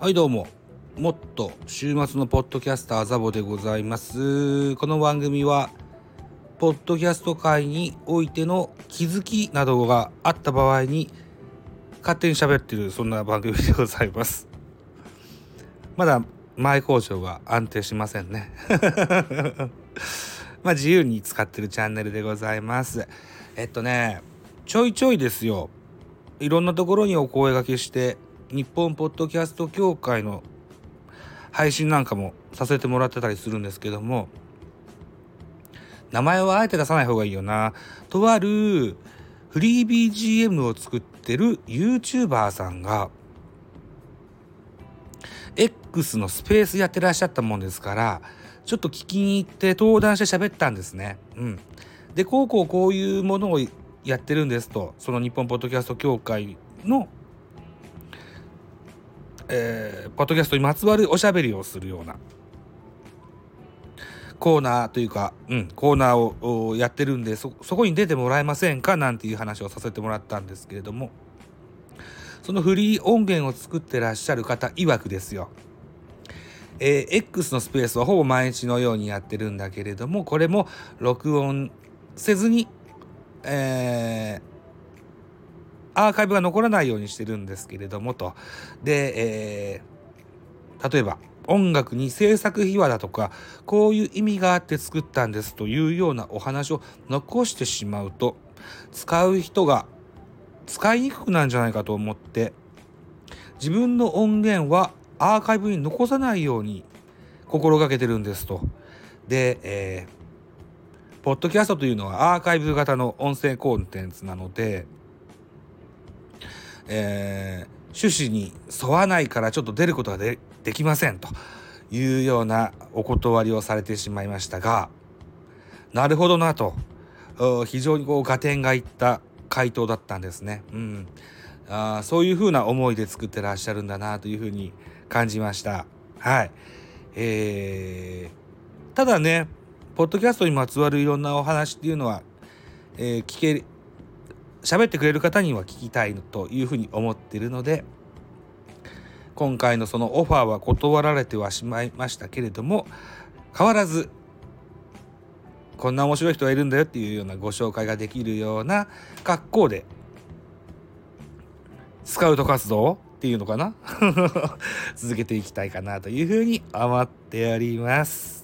はいどうも。もっと週末のポッドキャスターザボでございます。この番組はポッドキャスト界においての気づきなどがあった場合に勝手に喋ってるそんな番組でございます。まだ前工場が安定しませんね。まあ自由に使ってるチャンネルでございます。えっとねちょいちょいですよ。いろんなところにお声がけして日本ポッドキャスト協会の配信なんかもさせてもらってたりするんですけども名前はあえて出さない方がいいよなとあるフリー BGM を作ってる YouTuber さんが X のスペースやってらっしゃったもんですからちょっと聞きに行って登壇して喋ったんですね。うん、でこうこうこういうものをやってるんですとその日本ポッドキャスト協会のえー、ポッドキャストにまつわるおしゃべりをするようなコーナーというか、うん、コーナーをやってるんでそこに出てもらえませんか？なんていう話をさせてもらったんですけれどもそのフリー音源を作ってらっしゃる方曰くですよ。えー、X のスペースはほぼ毎日のようにやってるんだけれどもこれも録音せずに、えー、アーカイブが残らないようにしてるんですけれどもと。で、えー、例えば音楽に制作秘話だとかこういう意味があって作ったんですというようなお話を残してしまうと使う人が使いにくくなるんじゃないかと思って自分の音源はアーカイブに残さないように心がけてるんですと。で、えー、ポッドキャストというのはアーカイブ型の音声コンテンツなのでえー、趣旨に沿わないからちょっと出ることができませんというようなお断りをされてしまいましたがなるほどなと非常にこう合点がいった回答だったんですね。うん、あそういうふうな思いで作ってらっしゃるんだなというふうに感じました。はい。えー、ただね、ポッドキャストにまつわるいろんなお話っていうのは、えー、聞け喋ってくれる方には聞きたいというふうに思っているので今回のそのオファーは断られてはしまいましたけれども変わらずこんな面白い人がいるんだよっていうようなご紹介ができるような格好でスカウト活動っていうのかな？続けていきたいかなというふうに思っております。